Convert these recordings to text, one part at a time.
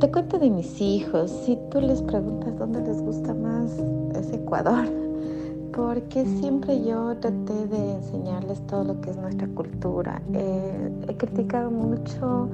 te cuento de mis hijos. Si tú les preguntas dónde les gusta más, es Ecuador porque siempre yo traté de enseñarles todo lo que es nuestra cultura. Eh, he criticado mucho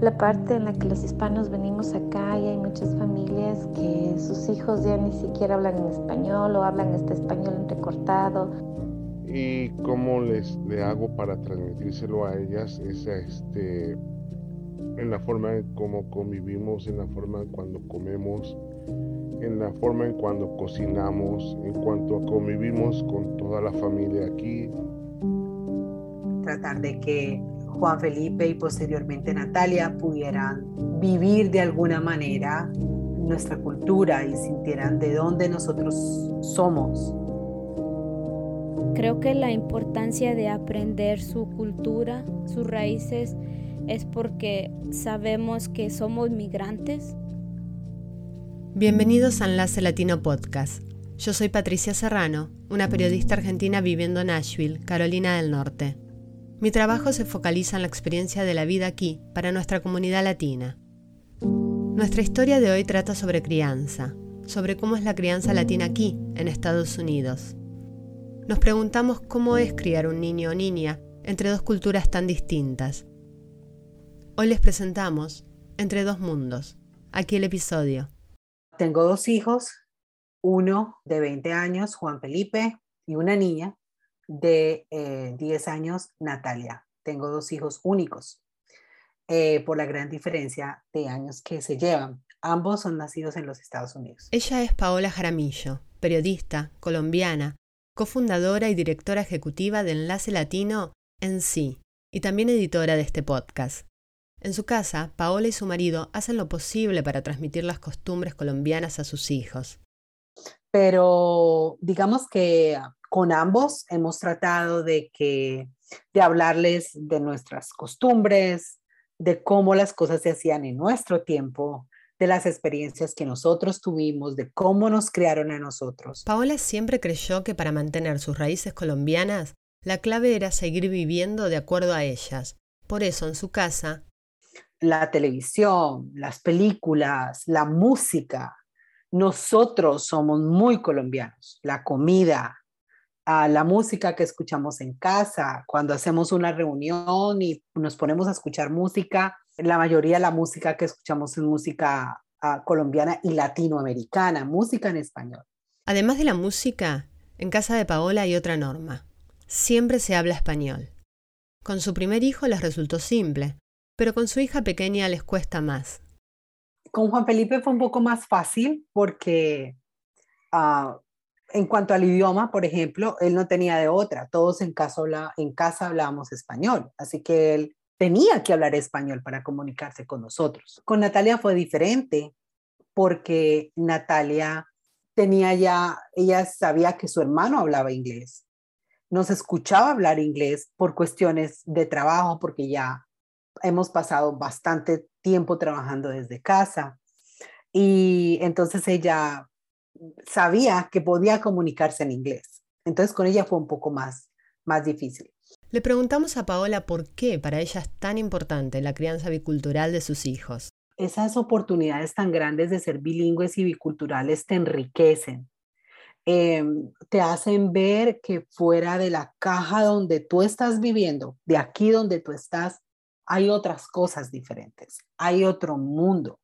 la parte en la que los hispanos venimos acá y hay muchas familias que sus hijos ya ni siquiera hablan en español o hablan este español entrecortado. Y cómo les le hago para transmitírselo a ellas es este, en la forma en cómo convivimos, en la forma en cuando comemos, en la forma en cuando cocinamos, en cuanto convivimos con toda la familia aquí. Tratar de que Juan Felipe y posteriormente Natalia pudieran vivir de alguna manera nuestra cultura y sintieran de dónde nosotros somos. Creo que la importancia de aprender su cultura, sus raíces, es porque sabemos que somos migrantes Bienvenidos a Enlace Latino Podcast. Yo soy Patricia Serrano, una periodista argentina viviendo en Nashville, Carolina del Norte. Mi trabajo se focaliza en la experiencia de la vida aquí para nuestra comunidad latina. Nuestra historia de hoy trata sobre crianza, sobre cómo es la crianza latina aquí, en Estados Unidos. Nos preguntamos cómo es criar un niño o niña entre dos culturas tan distintas. Hoy les presentamos Entre dos mundos. Aquí el episodio. Tengo dos hijos, uno de 20 años, Juan Felipe, y una niña de 10 eh, años, Natalia. Tengo dos hijos únicos eh, por la gran diferencia de años que se llevan. Ambos son nacidos en los Estados Unidos. Ella es Paola Jaramillo, periodista, colombiana, cofundadora y directora ejecutiva de Enlace Latino en sí, y también editora de este podcast. En su casa, Paola y su marido hacen lo posible para transmitir las costumbres colombianas a sus hijos. Pero digamos que con ambos hemos tratado de que de hablarles de nuestras costumbres, de cómo las cosas se hacían en nuestro tiempo, de las experiencias que nosotros tuvimos, de cómo nos criaron a nosotros. Paola siempre creyó que para mantener sus raíces colombianas, la clave era seguir viviendo de acuerdo a ellas. Por eso en su casa la televisión, las películas, la música. Nosotros somos muy colombianos. La comida, ah, la música que escuchamos en casa, cuando hacemos una reunión y nos ponemos a escuchar música, la mayoría de la música que escuchamos es música ah, colombiana y latinoamericana, música en español. Además de la música, en casa de Paola hay otra norma. Siempre se habla español. Con su primer hijo les resultó simple pero con su hija pequeña les cuesta más. Con Juan Felipe fue un poco más fácil porque ah, en cuanto al idioma, por ejemplo, él no tenía de otra. Todos en casa, en casa hablábamos español, así que él tenía que hablar español para comunicarse con nosotros. Con Natalia fue diferente porque Natalia tenía ya, ella sabía que su hermano hablaba inglés. Nos escuchaba hablar inglés por cuestiones de trabajo, porque ya hemos pasado bastante tiempo trabajando desde casa y entonces ella sabía que podía comunicarse en inglés. Entonces con ella fue un poco más, más difícil. Le preguntamos a Paola por qué para ella es tan importante la crianza bicultural de sus hijos. Esas oportunidades tan grandes de ser bilingües y biculturales te enriquecen, em, te hacen ver que fuera de la caja donde tú estás viviendo, de aquí donde tú estás, hay otras cosas diferentes, hay otro mundo,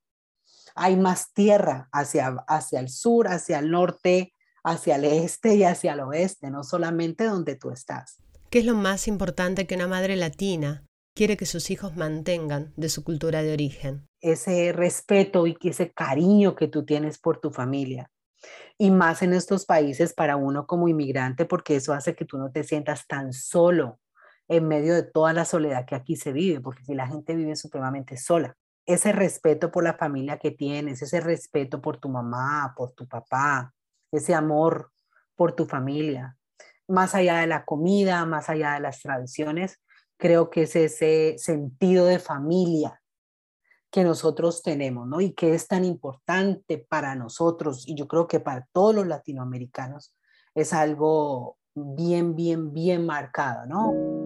hay más tierra hacia, hacia el sur, hacia el norte, hacia el este y hacia el oeste, no solamente donde tú estás. ¿Qué es lo más importante que una madre latina quiere que sus hijos mantengan de su cultura de origen? Ese respeto y ese cariño que tú tienes por tu familia. Y más en estos países para uno como inmigrante, porque eso hace que tú no te sientas tan solo, en medio de toda la soledad que aquí se vive, porque si la gente vive supremamente sola. Ese respeto por la familia que tienes, ese respeto por tu mamá, por tu papá, ese amor por tu familia, más allá de la comida, más allá de las tradiciones, creo que es ese sentido de familia que nosotros tenemos, ¿no? Y que es tan importante para nosotros, y yo creo que para todos los latinoamericanos, es algo bien, bien, bien marcado, ¿no?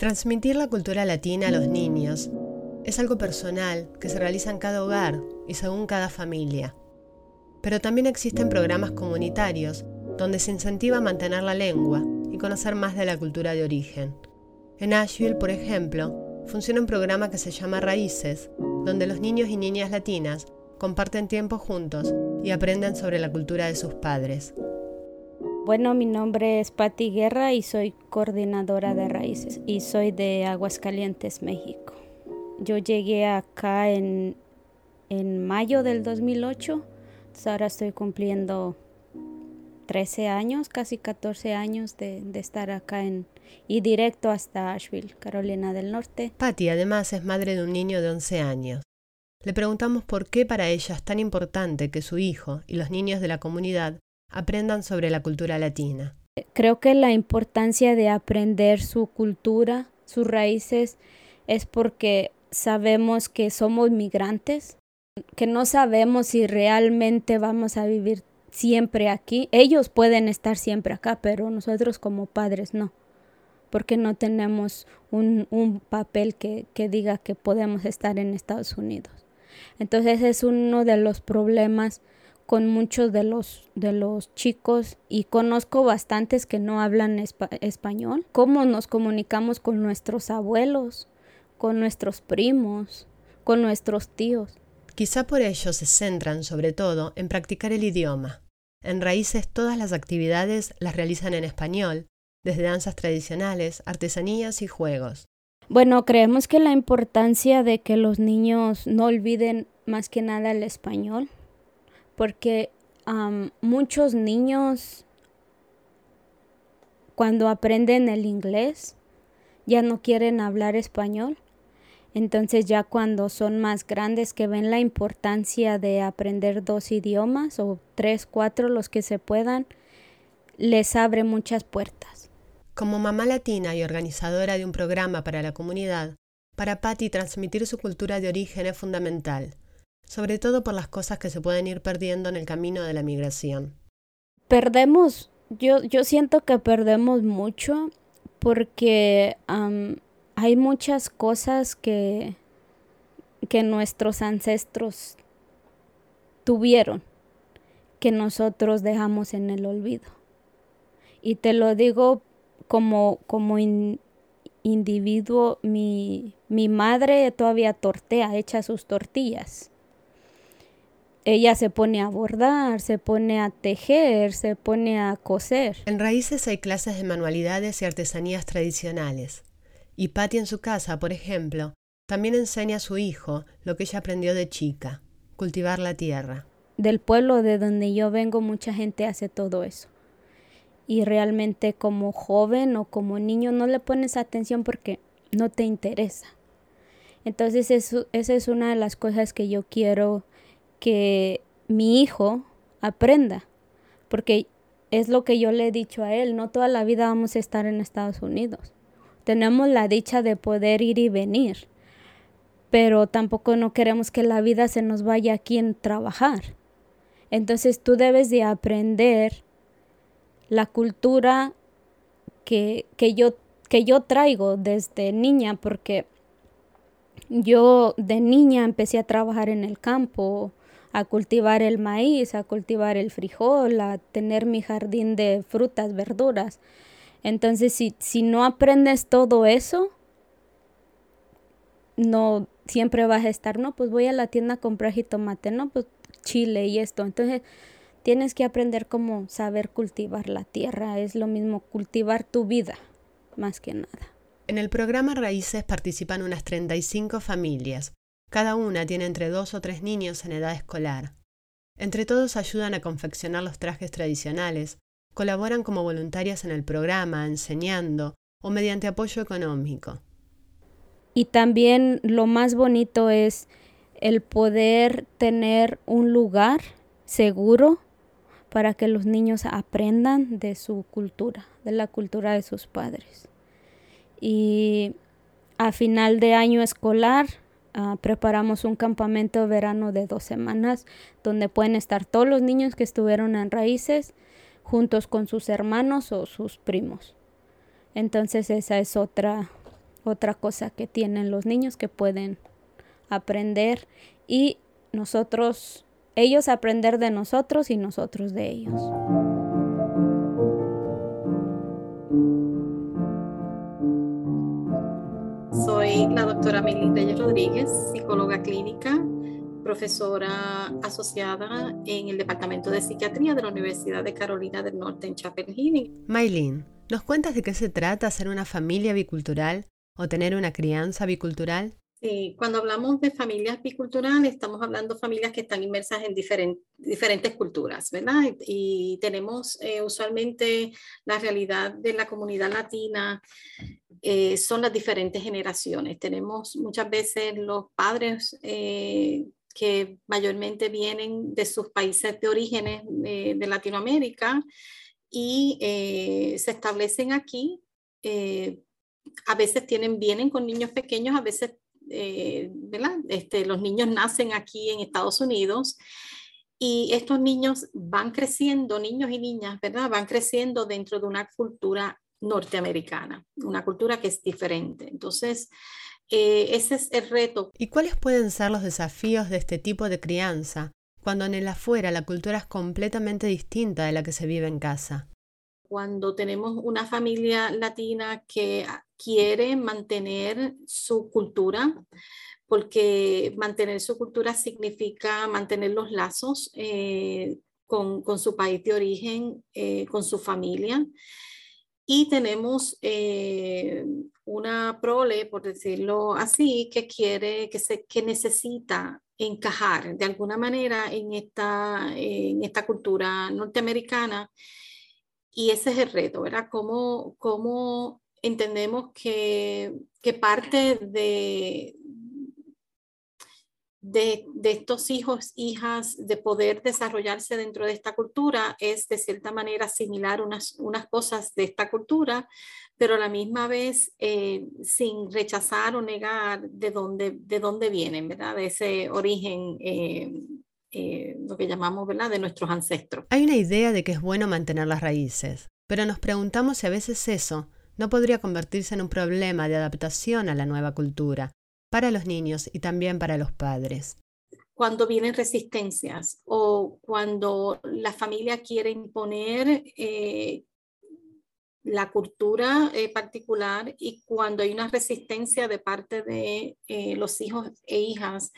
Transmitir la cultura latina a los niños es algo personal que se realiza en cada hogar y según cada familia. Pero también existen programas comunitarios donde se incentiva a mantener la lengua y conocer más de la cultura de origen. En Asheville, por ejemplo, funciona un programa que se llama Raíces, donde los niños y niñas latinas comparten tiempo juntos y aprenden sobre la cultura de sus padres. Bueno, mi nombre es Patti Guerra y soy coordinadora de Raíces y soy de Aguascalientes, México. Yo llegué acá en, en mayo del 2008, ahora estoy cumpliendo 13 años, casi 14 años de, estar acá en, y directo hasta Asheville, Carolina del Norte. Patty además es madre de un niño de 11 años. Le preguntamos por qué para ella es tan importante que su hijo y los niños de la comunidad aprendan sobre la cultura latina. Creo que la importancia de aprender su cultura, sus raíces, es porque sabemos que somos migrantes, que no sabemos si realmente vamos a vivir siempre aquí. Ellos pueden estar siempre acá, pero nosotros como padres no, porque no tenemos un, papel que diga que podemos estar en Estados Unidos. Entonces es uno de los problemas con muchos de los, de los chicos y conozco bastantes que no hablan español. ¿Cómo nos comunicamos con nuestros abuelos, con nuestros primos, con nuestros tíos? Quizá por ello se centran sobre todo en practicar el idioma. En Raíces todas las actividades las realizan en español, desde danzas tradicionales, artesanías y juegos. Bueno, creemos que la importancia de que los niños no olviden más que nada el español, porque muchos niños cuando aprenden el inglés ya no quieren hablar español entonces ya cuando son más grandes que ven la importancia de aprender dos idiomas o tres, cuatro, los que se puedan, les abre muchas puertas. Como mamá latina y organizadora de un programa para la comunidad, para Patty transmitir su cultura de origen es fundamental, sobre todo por las cosas que se pueden ir perdiendo en el camino de la migración. Perdemos, yo, yo siento que perdemos mucho porque hay muchas cosas que, que nuestros ancestros tuvieron que nosotros dejamos en el olvido. Y te lo digo como, como individuo, mi, mi madre todavía tortea, echa sus tortillas. Ella se pone a bordar, se pone a tejer, se pone a coser. En Raíces hay clases de manualidades y artesanías tradicionales. Y Patty en su casa, por ejemplo, también enseña a su hijo lo que ella aprendió de chica, cultivar la tierra. Del pueblo de donde yo vengo mucha gente hace todo eso. Y realmente como joven o como niño no le pones atención porque no te interesa. Entonces eso, esa es una de las cosas que yo quiero que mi hijo aprenda. Porque es lo que yo le he dicho a él, no toda la vida vamos a estar en Estados Unidos tenemos la dicha de poder ir y venir, pero tampoco no queremos que la vida se nos vaya aquí en trabajar. Entonces tú debes de aprender la cultura que, que, yo, que yo traigo desde niña, porque yo de niña empecé a trabajar en el campo, a cultivar el maíz, a cultivar el frijol, a tener mi jardín de frutas, verduras. Entonces, si, si no aprendes todo eso, no siempre vas a estar, no, pues voy a la tienda a comprar jitomate, no, pues chile y esto. Entonces, tienes que aprender cómo saber cultivar la tierra. Es lo mismo cultivar tu vida, más que nada. En el programa Raíces participan unas 35 familias. Cada una tiene entre dos o tres niños en edad escolar. Entre todos ayudan a confeccionar los trajes tradicionales, colaboran como voluntarias en el programa, enseñando o mediante apoyo económico. Y también lo más bonito es el poder tener un lugar seguro para que los niños aprendan de su cultura, de la cultura de sus padres. Y a final de año escolar ah, preparamos un campamento verano de dos semanas donde pueden estar todos los niños que estuvieron en raíces juntos con sus hermanos o sus primos. Entonces esa es otra, otra cosa que tienen los niños que pueden aprender y nosotros, ellos aprender de nosotros y nosotros de ellos. Doctora Melissa Reyes Rodríguez, psicóloga clínica, profesora asociada en el Departamento de Psiquiatría de la Universidad de Carolina del Norte en Chapel Hill. Maylin, ¿nos cuentas de qué se trata ser una familia bicultural o tener una crianza bicultural? Sí, cuando hablamos de familias biculturales, estamos hablando de familias que están inmersas en diferentes culturas, ¿verdad? Y, tenemos eh, usualmente la realidad de la comunidad latina, eh, son las diferentes generaciones. Tenemos muchas veces los padres eh, que mayormente vienen de sus países de orígenes de Latinoamérica y se establecen aquí a veces tienen, vienen con niños pequeños, a veces, eh, ¿verdad? Este, los niños nacen aquí en Estados Unidos y estos niños van creciendo, niños y niñas, ¿verdad? Van creciendo dentro de una cultura norteamericana, una cultura que es diferente. Entonces, eh, ese es el reto. ¿Y cuáles pueden ser los desafíos de este tipo de crianza cuando en el afuera la cultura es completamente distinta de la que se vive en casa? Cuando tenemos una familia latina que quiere mantener su cultura, porque mantener su cultura significa mantener los lazos eh, con, su país de origen, eh, con su familia. Y tenemos eh, una prole, por decirlo así, que quiere, que, se, que necesita encajar de alguna manera en esta, en esta cultura norteamericana. Y ese es el reto, ¿verdad? Cómo, cómo entendemos que, parte de, de, estos hijos, hijas, de poder desarrollarse dentro de esta cultura es de cierta manera asimilar unas, unas cosas de esta cultura, pero a la misma vez eh, sin rechazar o negar de dónde, de dónde vienen, ¿verdad? De ese origen. Eh, eh, lo que llamamos, ¿verdad?, de nuestros ancestros. Hay una idea de que es bueno mantener las raíces, pero nos preguntamos si a veces eso no podría convertirse en un problema de adaptación a la nueva cultura para los niños y también para los padres. Cuando vienen resistencias o cuando la familia quiere imponer eh, la cultura eh, particular y cuando hay una resistencia de parte de eh, los hijos e hijas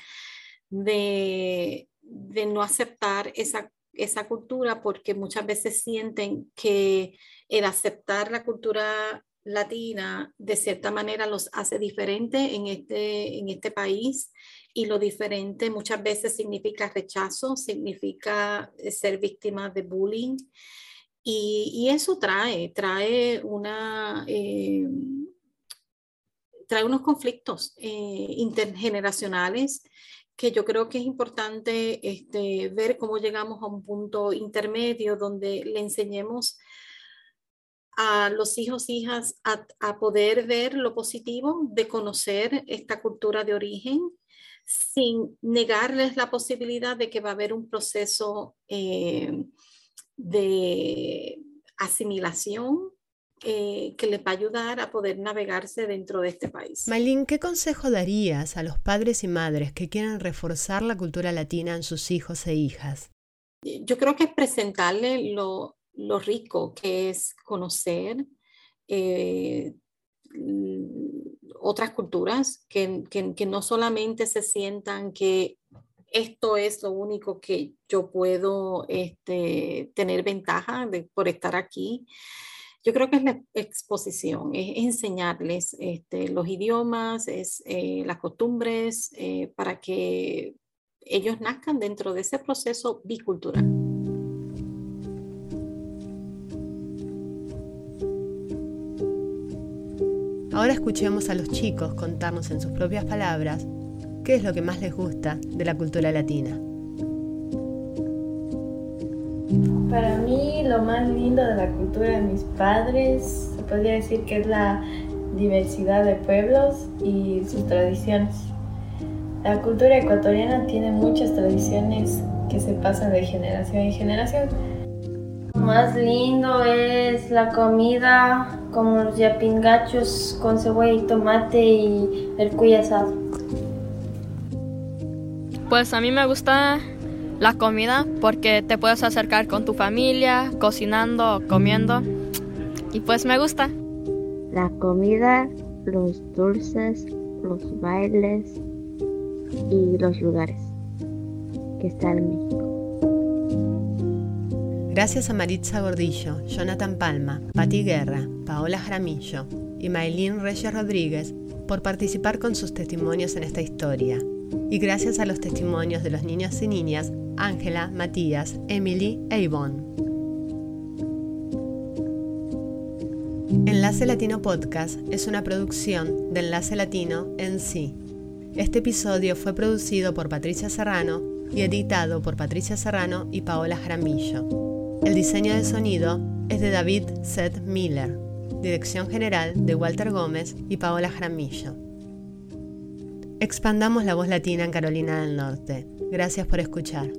de, no aceptar esa, esa cultura porque muchas veces sienten que el aceptar la cultura latina de cierta manera los hace diferente en este, en este país y lo diferente muchas veces significa rechazo, significa eh, ser víctima de bullying. Y, eso trae, trae una... Eh, trae unos conflictos eh, intergeneracionales que yo creo que es importante este, ver cómo llegamos a un punto intermedio donde le enseñemos a los hijos, hijas a, poder ver lo positivo de conocer esta cultura de origen sin negarles la posibilidad de que va a haber un proceso eh, de asimilación eh, que les va a ayudar a poder navegarse dentro de este país. Malin, ¿qué consejo darías a los padres y madres que quieren reforzar la cultura latina en sus hijos e hijas? Yo creo que es presentarle lo, lo rico que es conocer eh, otras culturas, que, que, no solamente se sientan que esto es lo único que yo puedo este, tener ventaja de, por estar aquí. Yo creo que es la exposición, es, enseñarles este, los idiomas, es, eh, las costumbres, eh, para que ellos nazcan dentro de ese proceso bicultural. Ahora escuchemos a los chicos contarnos en sus propias palabras qué es lo que más les gusta de la cultura latina. Para mí lo más lindo de la cultura de mis padres se podría decir que es la diversidad de pueblos y sus tradiciones. La cultura ecuatoriana tiene muchas tradiciones que se pasan de generación en generación. Más lindo es la comida, como los yapingachos con cebolla y tomate y el cuy asado. Pues a mí me gusta la comida porque te puedes acercar con tu familia, cocinando, comiendo. Y pues me gusta. La comida, los dulces, los bailes y los lugares que están en México. Gracias a Maritza Gordillo, Jonathan Palma, Patti Guerra, Paola Jaramillo y Maylin Reyes Rodríguez por participar con sus testimonios en esta historia. Y gracias a los testimonios de los niños y niñas Ángela, Matías, Emily e Yvonne. Enlace Latino Podcast es una producción de Enlace Latino en sí. Este episodio fue producido por Patricia Serrano y editado por Patricia Serrano y Paola Jaramillo. El diseño de sonido es de David Seth Miller, dirección general de Walter Gómez y Paola Jaramillo. Expandamos la voz latina en Carolina del Norte. Gracias por escuchar.